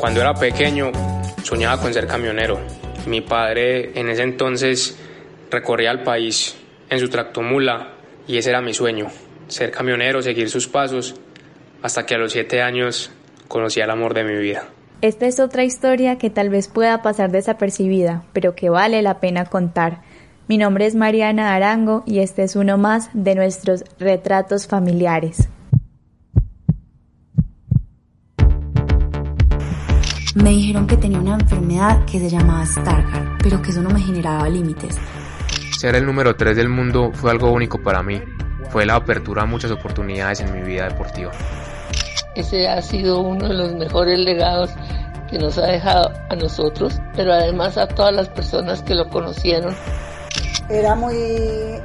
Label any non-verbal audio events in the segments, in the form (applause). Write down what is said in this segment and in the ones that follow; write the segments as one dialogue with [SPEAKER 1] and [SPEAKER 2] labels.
[SPEAKER 1] Cuando era pequeño soñaba con ser camionero. Mi padre en ese entonces recorría el país en su tractomula y ese era mi sueño, ser camionero, seguir sus pasos, hasta que a los siete años conocí al amor de mi vida.
[SPEAKER 2] Esta es otra historia que tal vez pueda pasar desapercibida, pero que vale la pena contar. Mi nombre es Mariana Arango y este es uno más de nuestros retratos familiares.
[SPEAKER 3] Me dijeron que tenía una enfermedad que se llamaba Stargardt, pero que eso no me generaba límites.
[SPEAKER 1] Ser el número 3 del mundo fue algo único para mí. Fue la apertura a muchas oportunidades en mi vida deportiva.
[SPEAKER 4] Ese ha sido uno de los mejores legados que nos ha dejado a nosotros, pero además a todas las personas que lo conocieron.
[SPEAKER 5] Era muy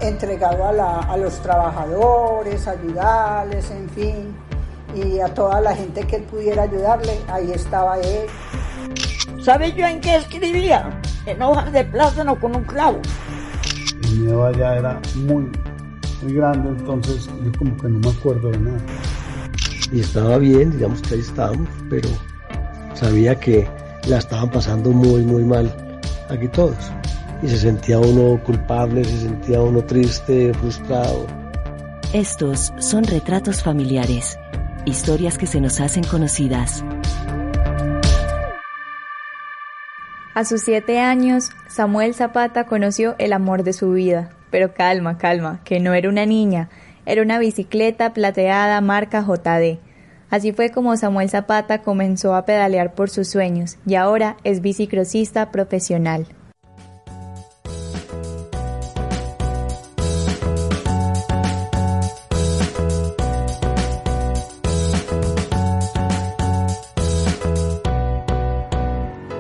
[SPEAKER 5] entregado a, la, a los trabajadores, ayudarles, en fin y a toda la gente que él pudiera ayudarle, ahí estaba él.
[SPEAKER 6] ¿Sabe yo en qué escribía? En hojas de plátano con un clavo.
[SPEAKER 7] El miedo allá era muy, muy grande, entonces yo como que no me acuerdo de nada.
[SPEAKER 8] Y estaba bien, digamos que ahí estábamos, pero sabía que la estaban pasando muy, muy mal aquí todos. Y se sentía uno culpable, se sentía uno triste, frustrado.
[SPEAKER 9] Estos son retratos familiares historias que se nos hacen conocidas.
[SPEAKER 2] A sus siete años, Samuel Zapata conoció el amor de su vida. Pero calma, calma, que no era una niña, era una bicicleta plateada marca JD. Así fue como Samuel Zapata comenzó a pedalear por sus sueños y ahora es bicicrosista profesional.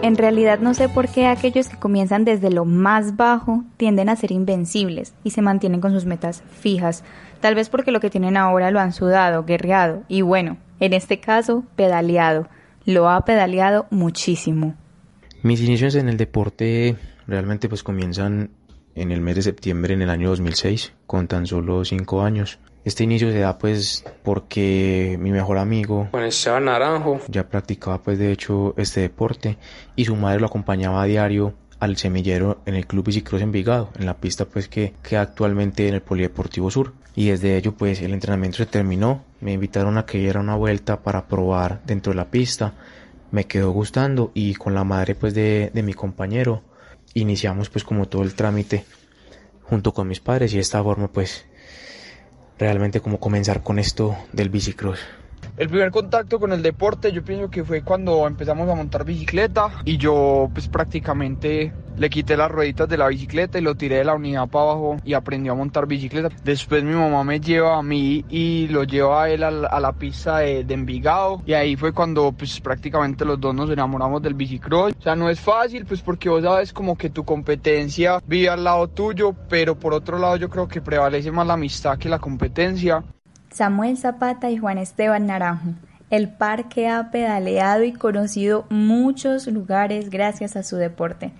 [SPEAKER 2] En realidad no sé por qué aquellos que comienzan desde lo más bajo tienden a ser invencibles y se mantienen con sus metas fijas, tal vez porque lo que tienen ahora lo han sudado, guerreado y bueno, en este caso, pedaleado. Lo ha pedaleado muchísimo.
[SPEAKER 1] Mis inicios en el deporte realmente pues comienzan en el mes de septiembre en el año 2006, con tan solo 5 años. Este inicio se da pues porque mi mejor amigo Juan Esteban Naranjo. ya practicaba pues de hecho este deporte y su madre lo acompañaba a diario al semillero en el Club Bicicross Envigado, en la pista pues que queda actualmente en el Polideportivo Sur. Y desde ello pues el entrenamiento se terminó, me invitaron a que diera una vuelta para probar dentro de la pista, me quedó gustando y con la madre pues de, de mi compañero iniciamos pues como todo el trámite junto con mis padres y de esta forma pues realmente como comenzar con esto del bicicross.
[SPEAKER 10] El primer contacto con el deporte yo pienso que fue cuando empezamos a montar bicicleta y yo pues prácticamente le quité las rueditas de la bicicleta y lo tiré de la unidad para abajo y aprendió a montar bicicleta. Después mi mamá me lleva a mí y lo lleva a él a la, pista de, Envigado y ahí fue cuando pues prácticamente los dos nos enamoramos del bicicross. O sea, no es fácil pues porque vos sabes como que tu competencia vive al lado tuyo, pero por otro lado yo creo que prevalece más la amistad que la competencia.
[SPEAKER 2] Samuel Zapata y Juan Esteban Naranjo. El parque ha pedaleado y conocido muchos lugares gracias a su deporte.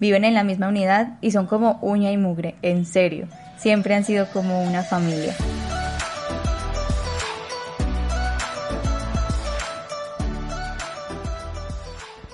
[SPEAKER 2] Viven en la misma unidad y son como uña y mugre, en serio. Siempre han sido como una familia.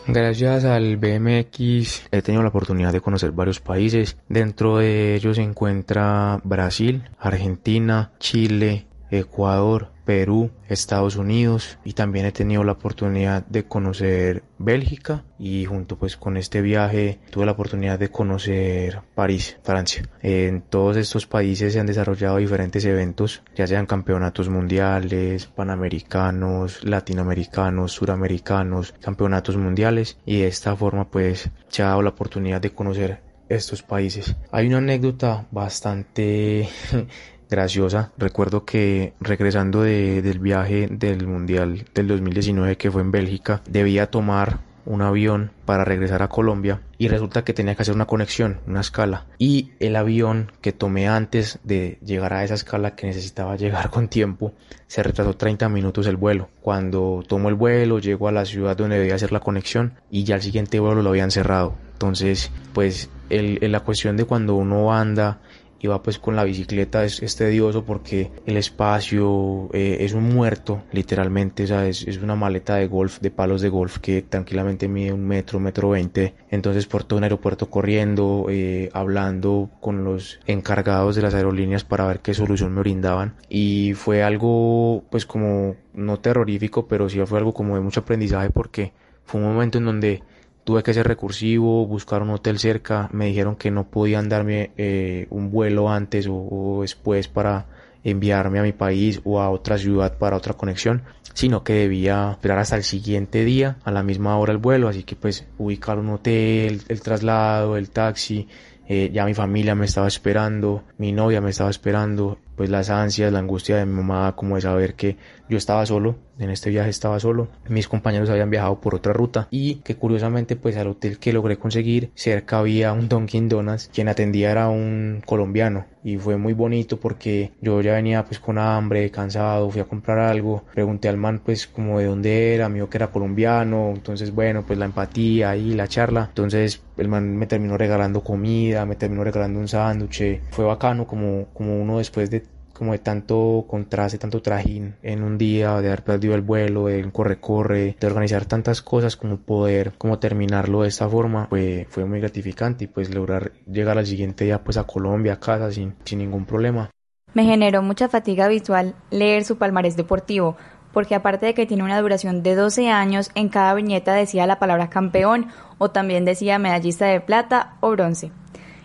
[SPEAKER 1] Gracias al BMX he tenido la oportunidad de conocer varios países. Dentro de ellos se encuentra Brasil, Argentina, Chile, Ecuador, Perú, Estados Unidos y también he tenido la oportunidad de conocer Bélgica y junto pues con este viaje tuve la oportunidad de conocer París, Francia. En todos estos países se han desarrollado diferentes eventos, ya sean campeonatos mundiales, panamericanos, latinoamericanos, suramericanos, campeonatos mundiales y de esta forma pues se ha dado la oportunidad de conocer estos países. Hay una anécdota bastante (laughs) graciosa. Recuerdo que regresando del viaje del Mundial del 2019 que fue en Bélgica, debía tomar un avión para regresar a Colombia y resulta que tenía que hacer una conexión, una escala. Y el avión que tomé antes de llegar a esa escala que necesitaba llegar (laughs) con tiempo, se retrasó 30 minutos el vuelo. Cuando tomo el vuelo, llego a la ciudad donde debía hacer la conexión y ya el siguiente vuelo lo habían cerrado. Entonces, pues el, la cuestión de cuando uno anda y va pues con la bicicleta es, tedioso porque el espacio eh, es un muerto literalmente, o sea, es, una maleta de golf, de palos de golf que tranquilamente mide un metro, metro veinte, entonces por todo un aeropuerto corriendo, eh, hablando con los encargados de las aerolíneas para ver qué solución me brindaban. Y fue algo pues como no terrorífico, pero sí fue algo como de mucho aprendizaje porque fue un momento en donde Tuve que ser recursivo, buscar un hotel cerca, me dijeron que no podían darme eh, un vuelo antes o, después para enviarme a mi país o a otra ciudad para otra conexión, sino que debía esperar hasta el siguiente día a la misma hora el vuelo, así que pues ubicar un hotel, el traslado, el taxi, eh, ya mi familia me estaba esperando, mi novia me estaba esperando, pues las ansias, la angustia de mi mamá como de saber que yo estaba solo, en este viaje estaba solo, mis compañeros habían viajado por otra ruta y que curiosamente pues al hotel que logré conseguir cerca había un Dunkin Donuts, quien atendía era un colombiano y fue muy bonito porque yo ya venía pues con hambre, cansado, fui a comprar algo, pregunté al man pues como de dónde era, dijo que era colombiano, entonces bueno pues la empatía y la charla, entonces el man me terminó regalando comida, me terminó regalando un sándwich, fue bacano como, como uno después de como de tanto contraste, tanto trajín en un día, de haber perdido el vuelo, de corre-corre, de organizar tantas cosas como poder como terminarlo de esta forma, fue, fue muy gratificante y pues lograr llegar al siguiente día pues a Colombia, a casa sin, sin ningún problema.
[SPEAKER 2] Me generó mucha fatiga visual leer su palmarés deportivo, porque aparte de que tiene una duración de 12 años, en cada viñeta decía la palabra campeón o también decía medallista de plata o bronce.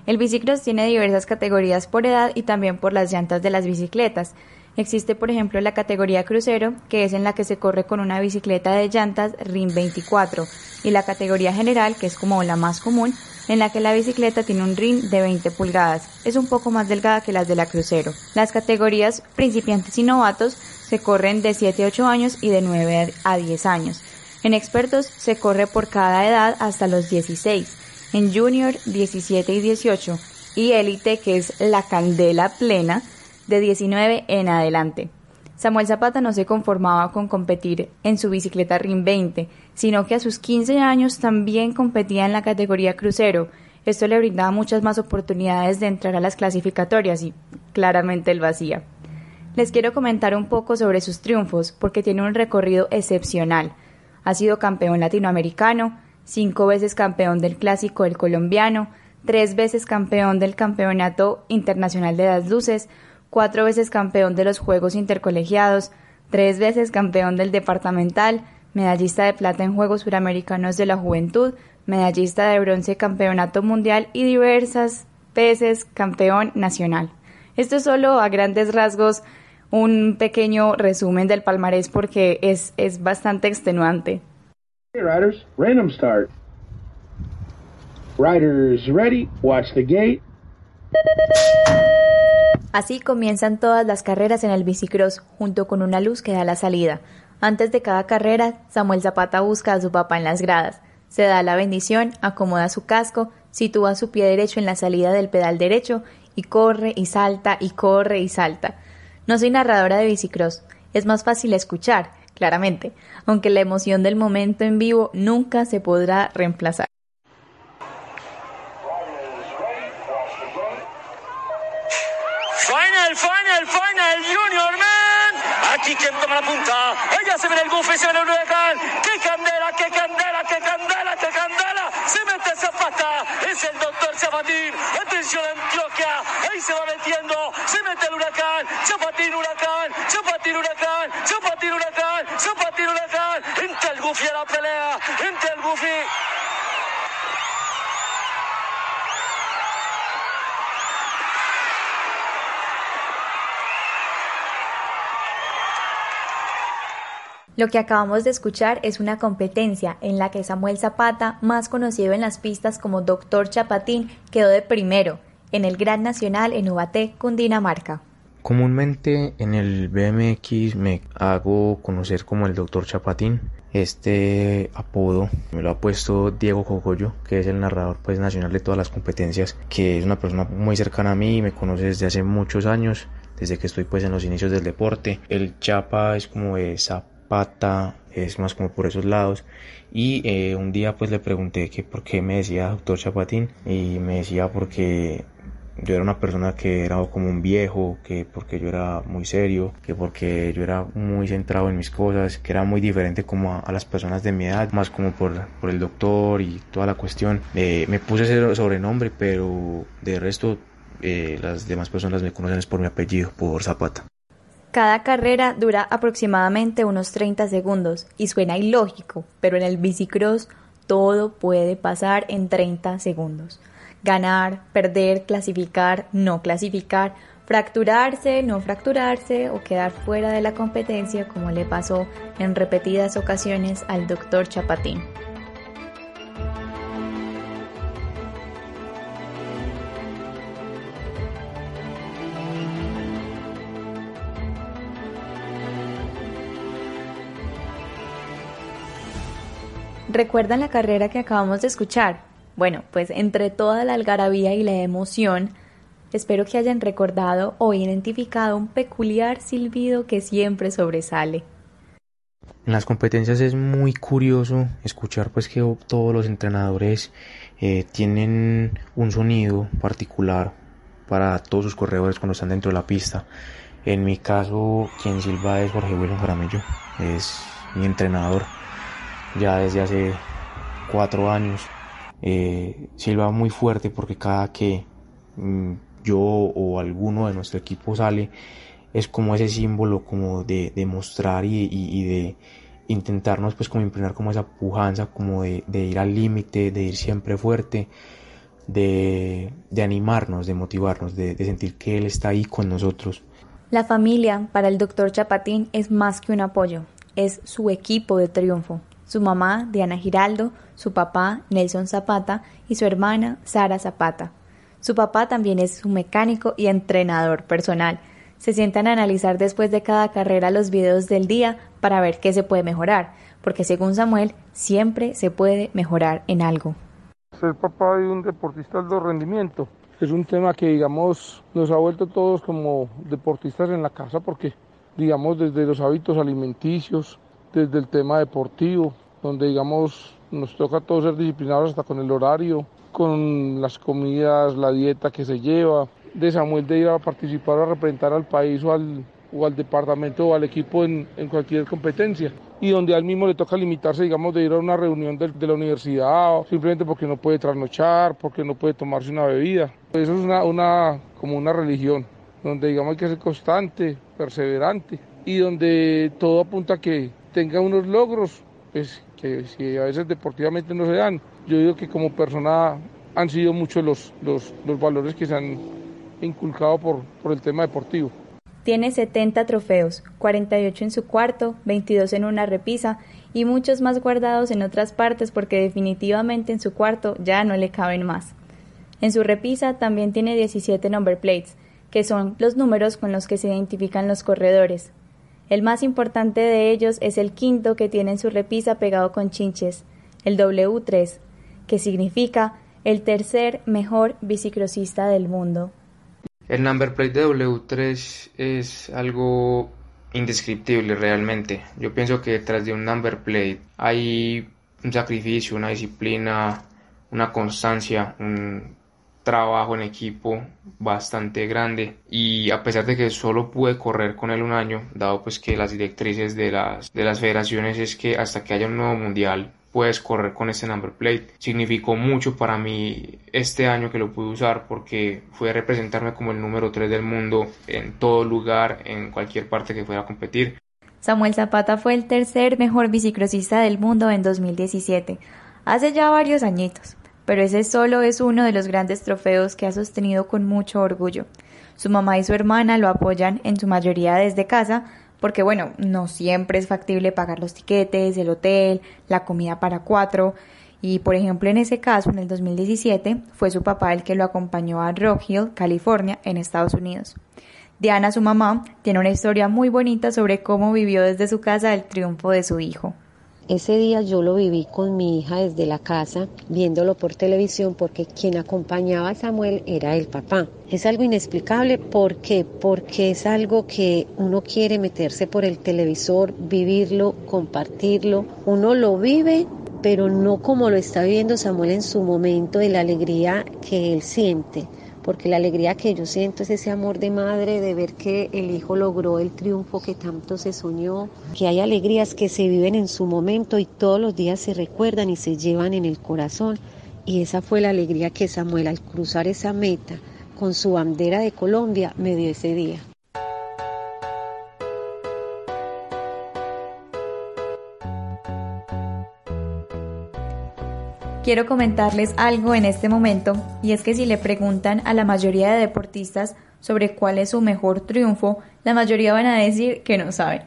[SPEAKER 2] El bicicross tiene diversas categorías por edad y también por las llantas de las bicicletas. Existe, por ejemplo, la categoría crucero, que es en la que se corre con una bicicleta de llantas RIM 24, y la categoría general, que es como la más común, en la que la bicicleta tiene un rim de 20 pulgadas. Es un poco más delgada que las de la crucero. Las categorías principiantes y novatos se corren de 7 a 8 años y de 9 a 10 años. En expertos se corre por cada edad hasta los 16 en Junior 17 y 18 y Élite, que es la candela plena, de 19 en adelante. Samuel Zapata no se conformaba con competir en su bicicleta RIM 20, sino que a sus 15 años también competía en la categoría crucero. Esto le brindaba muchas más oportunidades de entrar a las clasificatorias y claramente el vacía. Les quiero comentar un poco sobre sus triunfos porque tiene un recorrido excepcional. Ha sido campeón latinoamericano, cinco veces campeón del Clásico del Colombiano, tres veces campeón del Campeonato Internacional de las Luces, cuatro veces campeón de los Juegos Intercolegiados, tres veces campeón del Departamental, medallista de plata en Juegos Suramericanos de la Juventud, medallista de bronce Campeonato Mundial y diversas veces campeón nacional. Esto es solo a grandes rasgos un pequeño resumen del palmarés porque es, es bastante extenuante.
[SPEAKER 11] Riders, random start. Riders ready, watch the gate.
[SPEAKER 2] Así comienzan todas las carreras en el bicicross, junto con una luz que da la salida. Antes de cada carrera, Samuel Zapata busca a su papá en las gradas. Se da la bendición, acomoda su casco, sitúa su pie derecho en la salida del pedal derecho y corre y salta y corre y salta. No soy narradora de bicicross, es más fácil escuchar, claramente, aunque la emoción del momento en vivo nunca se podrá reemplazar.
[SPEAKER 12] Final, final, final, Junior Man. Aquí quien toma la punta. Ella se ve el bufe, se el huracán. ¡Qué candela, qué candela, qué candela, qué candela! Se mete Zapata. Es el doctor Zapatín. Atención Antioquia. Ahí se va metiendo. Se mete el huracán. Zapatín, huracán. Zapatín, huracán. Zapatín, huracán.
[SPEAKER 2] Lo que acabamos de escuchar es una competencia en la que Samuel Zapata, más conocido en las pistas como Doctor Chapatín, quedó de primero en el Gran Nacional en Ubaté, Cundinamarca.
[SPEAKER 1] Comúnmente en el BMX me hago conocer como el Doctor Chapatín. Este apodo me lo ha puesto Diego Cogoyo, que es el narrador pues, nacional de todas las competencias, que es una persona muy cercana a mí y me conoce desde hace muchos años, desde que estoy pues en los inicios del deporte. El Chapa es como de pata, es más como por esos lados. Y eh, un día pues le pregunté que por qué me decía doctor Chapatín y me decía porque yo era una persona que era como un viejo, que porque yo era muy serio, que porque yo era muy centrado en mis cosas, que era muy diferente como a, las personas de mi edad, más como por, por el doctor y toda la cuestión. Eh, me puse ese sobrenombre, pero de resto eh, las demás personas me conocen por mi apellido, por Zapata.
[SPEAKER 2] Cada carrera dura aproximadamente unos 30 segundos y suena ilógico, pero en el bicicross todo puede pasar en 30 segundos. Ganar, perder, clasificar, no clasificar, fracturarse, no fracturarse o quedar fuera de la competencia como le pasó en repetidas ocasiones al doctor Chapatín. ¿Recuerdan la carrera que acabamos de escuchar? Bueno, pues entre toda la algarabía y la emoción, espero que hayan recordado o identificado un peculiar silbido que siempre sobresale.
[SPEAKER 1] En las competencias es muy curioso escuchar pues que todos los entrenadores eh, tienen un sonido particular para todos sus corredores cuando están dentro de la pista. En mi caso, quien silba es Jorge Wilson Jaramillo, es mi entrenador ya desde hace cuatro años. Eh, silba muy fuerte porque cada que mm, yo o alguno de nuestro equipo sale es como ese símbolo como de, demostrar y, de intentarnos pues como impregnar como esa pujanza como de, ir al límite de ir siempre fuerte de, animarnos de motivarnos de, de sentir que él está ahí con nosotros.
[SPEAKER 2] La familia para el doctor Chapatín es más que un apoyo es su equipo de triunfo su mamá, Diana Giraldo, su papá, Nelson Zapata, y su hermana, Sara Zapata. Su papá también es su mecánico y entrenador personal. Se sientan a analizar después de cada carrera los videos del día para ver qué se puede mejorar, porque según Samuel, siempre se puede mejorar en algo.
[SPEAKER 13] Ser papá de un deportista de rendimiento es un tema que, digamos, nos ha vuelto todos como deportistas en la casa, porque, digamos, desde los hábitos alimenticios, desde el tema deportivo, donde digamos nos toca todos ser disciplinados hasta con el horario, con las comidas, la dieta que se lleva, de Samuel de ir a participar o a representar al país o al, o al departamento o al equipo en, en, cualquier competencia. Y donde al mismo le toca limitarse, digamos, de ir a una reunión de, de, la universidad, simplemente porque no puede trasnochar, porque no puede tomarse una bebida. Eso es una, una, como una religión, donde digamos hay que ser constante, perseverante y donde todo apunta a que tenga unos logros, pues que si a veces deportivamente no se dan. Yo digo que como persona han sido muchos los, los, los valores que se han inculcado por, por el tema deportivo.
[SPEAKER 2] Tiene 70 trofeos, 48 en su cuarto, 22 en una repisa y muchos más guardados en otras partes porque definitivamente en su cuarto ya no le caben más. En su repisa también tiene 17 number plates, que son los números con los que se identifican los corredores, el más importante de ellos es el quinto que tiene en su repisa pegado con chinches, el W3, que significa el tercer mejor bicicrosista del mundo.
[SPEAKER 1] El number plate de W3 es algo indescriptible realmente. Yo pienso que detrás de un number plate hay un sacrificio, una disciplina, una constancia, un trabajo en equipo bastante grande y a pesar de que solo pude correr con él un año, dado pues que las directrices de las, de las federaciones es que hasta que haya un nuevo mundial puedes correr con este number plate. Significó mucho para mí este año que lo pude usar porque fue representarme como el número 3 del mundo en todo lugar, en cualquier parte que fuera a competir.
[SPEAKER 2] Samuel Zapata fue el tercer mejor bicicrosista del mundo en 2017, hace ya varios añitos pero ese solo es uno de los grandes trofeos que ha sostenido con mucho orgullo. Su mamá y su hermana lo apoyan en su mayoría desde casa, porque bueno, no siempre es factible pagar los tiquetes, el hotel, la comida para cuatro, y por ejemplo en ese caso, en el 2017, fue su papá el que lo acompañó a Rock Hill, California, en Estados Unidos. Diana, su mamá, tiene una historia muy bonita sobre cómo vivió desde su casa el triunfo de su hijo.
[SPEAKER 14] Ese día yo lo viví con mi hija desde la casa, viéndolo por televisión, porque quien acompañaba a Samuel era el papá. Es algo inexplicable, ¿por qué? Porque es algo que uno quiere meterse por el televisor, vivirlo, compartirlo. Uno lo vive, pero no como lo está viviendo Samuel en su momento de la alegría que él siente porque la alegría que yo siento es ese amor de madre de ver que el hijo logró el triunfo que tanto se soñó, que hay alegrías que se viven en su momento y todos los días se recuerdan y se llevan en el corazón. Y esa fue la alegría que Samuel al cruzar esa meta con su bandera de Colombia me dio ese día.
[SPEAKER 2] Quiero comentarles algo en este momento y es que si le preguntan a la mayoría de deportistas sobre cuál es su mejor triunfo, la mayoría van a decir que no saben.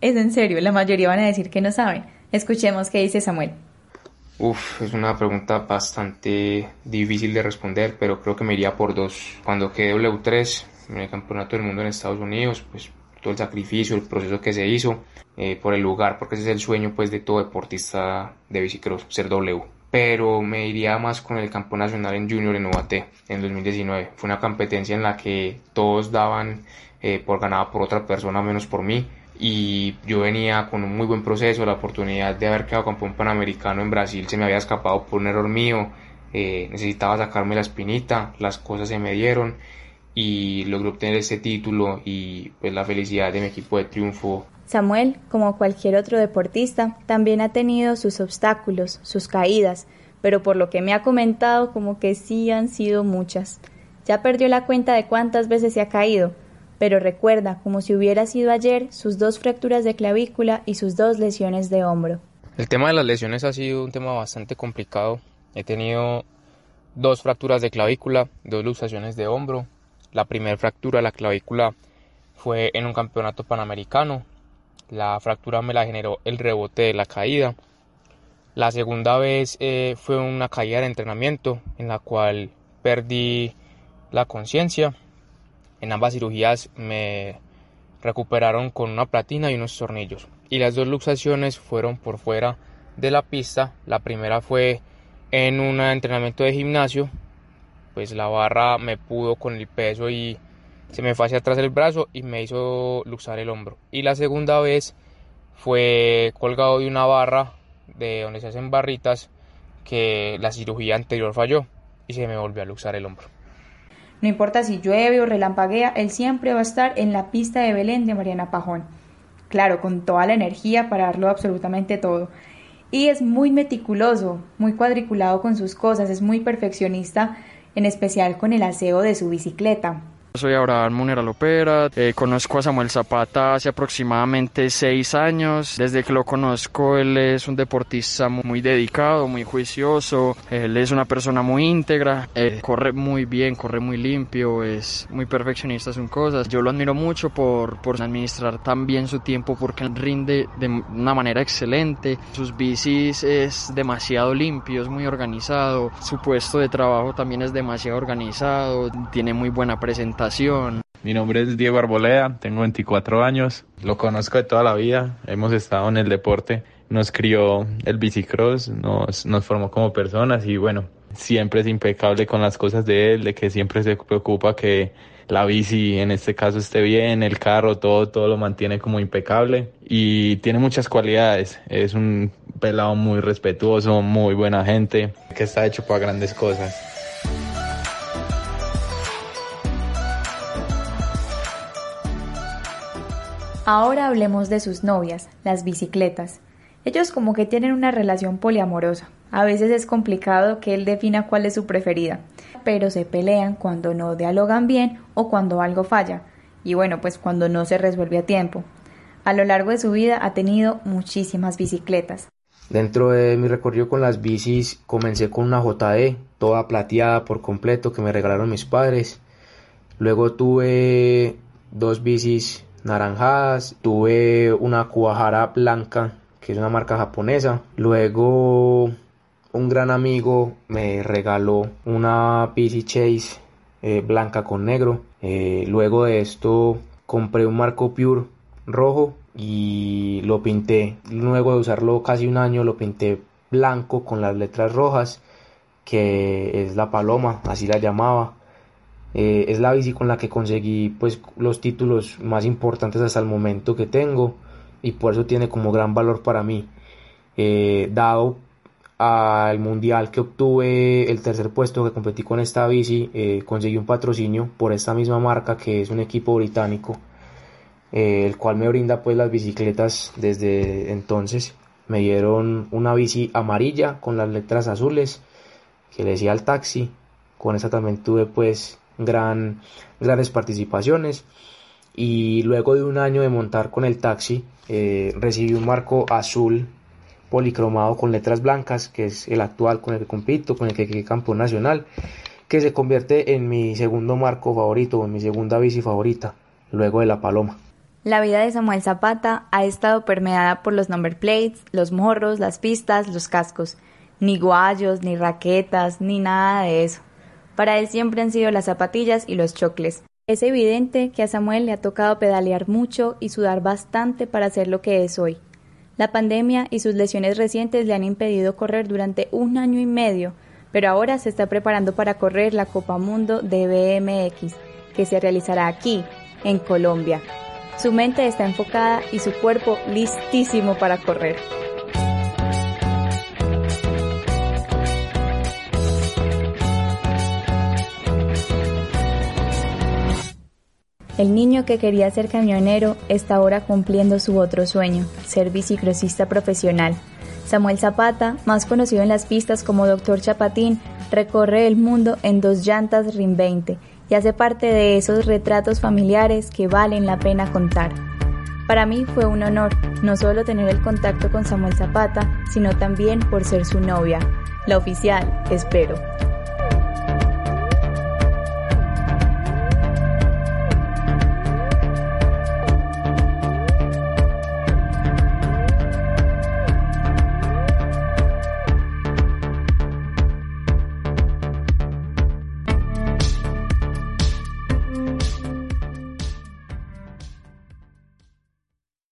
[SPEAKER 2] Es en serio, la mayoría van a decir que no saben. Escuchemos qué dice Samuel.
[SPEAKER 3] Uf, es una pregunta bastante difícil de responder, pero creo que me iría por dos. Cuando quedé W3 en el Campeonato del Mundo en Estados Unidos, pues todo el sacrificio, el proceso que se hizo eh, por el lugar, porque ese es el sueño pues de todo deportista de bicicross, ser W pero me iría más con el campo nacional en junior en UAT en 2019. Fue una competencia en la que todos daban eh, por ganada por otra persona menos por mí y yo venía con un muy buen proceso, la oportunidad de haber quedado campeón panamericano en Brasil se me había escapado por un error mío, eh, necesitaba sacarme la espinita, las cosas se me dieron y logré obtener ese título y pues la felicidad de mi equipo de triunfo
[SPEAKER 2] Samuel, como cualquier otro deportista, también ha tenido sus obstáculos, sus caídas, pero por lo que me ha comentado como que sí han sido muchas. Ya perdió la cuenta de cuántas veces se ha caído, pero recuerda, como si hubiera sido ayer, sus dos fracturas de clavícula y sus dos lesiones de hombro.
[SPEAKER 3] El tema de las lesiones ha sido un tema bastante complicado. He tenido dos fracturas de clavícula, dos luxaciones de hombro. La primera fractura de la clavícula fue en un campeonato panamericano la fractura me la generó el rebote de la caída. La segunda vez eh, fue una caída de entrenamiento en la cual perdí la conciencia. En ambas cirugías me recuperaron con una platina y unos tornillos. Y las dos luxaciones fueron por fuera de la pista. La primera fue en un entrenamiento de gimnasio. Pues la barra me pudo con el peso y se me fue hacia atrás el brazo y me hizo luxar el hombro. Y la segunda vez fue colgado de una barra de donde se hacen barritas que la cirugía anterior falló y se me volvió a luxar el hombro.
[SPEAKER 2] No importa si llueve o relampaguea, él siempre va a estar en la pista de Belén de Mariana Pajón. Claro, con toda la energía para darlo absolutamente todo. Y es muy meticuloso, muy cuadriculado con sus cosas, es muy perfeccionista, en especial con el aseo de su bicicleta.
[SPEAKER 15] Soy Abraham Munera Lopera, eh, conozco a Samuel Zapata hace aproximadamente seis años. Desde que lo conozco, él es un deportista muy dedicado, muy juicioso, él es una persona muy íntegra, corre muy bien, corre muy limpio, es muy perfeccionista en cosas. Yo lo admiro mucho por, por administrar tan bien su tiempo porque rinde de una manera excelente. Sus bicis es demasiado limpio, es muy organizado, su puesto de trabajo también es demasiado organizado, tiene muy buena presentación
[SPEAKER 16] mi nombre es Diego Arboleda, tengo 24 años, lo conozco de toda la vida, hemos estado en el deporte, nos crió el bicicross, nos, nos formó como personas y bueno, siempre es impecable con las cosas de él, de que siempre se preocupa que la bici en este caso esté bien, el carro, todo, todo lo mantiene como impecable y tiene muchas cualidades. Es un pelado muy respetuoso, muy buena gente, que está hecho para grandes cosas.
[SPEAKER 2] Ahora hablemos de sus novias, las bicicletas. Ellos como que tienen una relación poliamorosa. A veces es complicado que él defina cuál es su preferida, pero se pelean cuando no dialogan bien o cuando algo falla, y bueno, pues cuando no se resuelve a tiempo. A lo largo de su vida ha tenido muchísimas bicicletas.
[SPEAKER 3] Dentro de mi recorrido con las bicis comencé con una JD, toda plateada por completo que me regalaron mis padres. Luego tuve dos bicis
[SPEAKER 1] naranjadas, tuve una Kuwahara blanca, que es una marca japonesa. Luego un gran amigo me regaló una PC Chase eh, blanca con negro. Eh, luego de esto compré un marco Pure rojo y lo pinté. Luego de usarlo casi un año lo pinté blanco con las letras rojas que es la paloma, así la llamaba. Eh, es la bici con la que conseguí pues los títulos más importantes hasta el momento que tengo y por eso tiene como gran valor para mí. Eh, dado al mundial que obtuve el tercer puesto que competí con esta bici, eh, conseguí un patrocinio por esta misma marca que es un equipo británico, el cual me brinda pues las bicicletas desde entonces. Me dieron una bici amarilla con las letras azules que le decía al taxi. Con esa también tuve pues gran, grandes participaciones. Y luego de un año de montar con el taxi, eh, recibí un marco azul policromado con letras blancas, que es el actual con el que compito, con el que quedé campeón nacional, que se convierte en mi segundo marco favorito, en mi segunda bici favorita, luego de la Paloma.
[SPEAKER 2] La vida de Samuel Zapata ha estado permeada por los number plates, los morros, las pistas, los cascos ni guayos, ni raquetas, ni nada de eso. Para él siempre han sido las zapatillas y los chocles. Es evidente que a Samuel le ha tocado pedalear mucho y sudar bastante para ser lo que es hoy. La pandemia y sus lesiones recientes le han impedido correr durante un año y medio, pero ahora se está preparando para correr la Copa Mundo de BMX, que se realizará aquí, en Colombia. Su mente está enfocada y su cuerpo listísimo para correr. El niño que quería ser camionero está ahora cumpliendo su otro sueño, ser bicicrosista profesional. Samuel Zapata, más conocido en las pistas como Dr. Chapatín, recorre el mundo en dos llantas RIM 20 y hace parte de esos retratos familiares que valen la pena contar. Para mí fue un honor no solo tener el contacto con Samuel Zapata, sino también por ser su novia, la oficial, espero.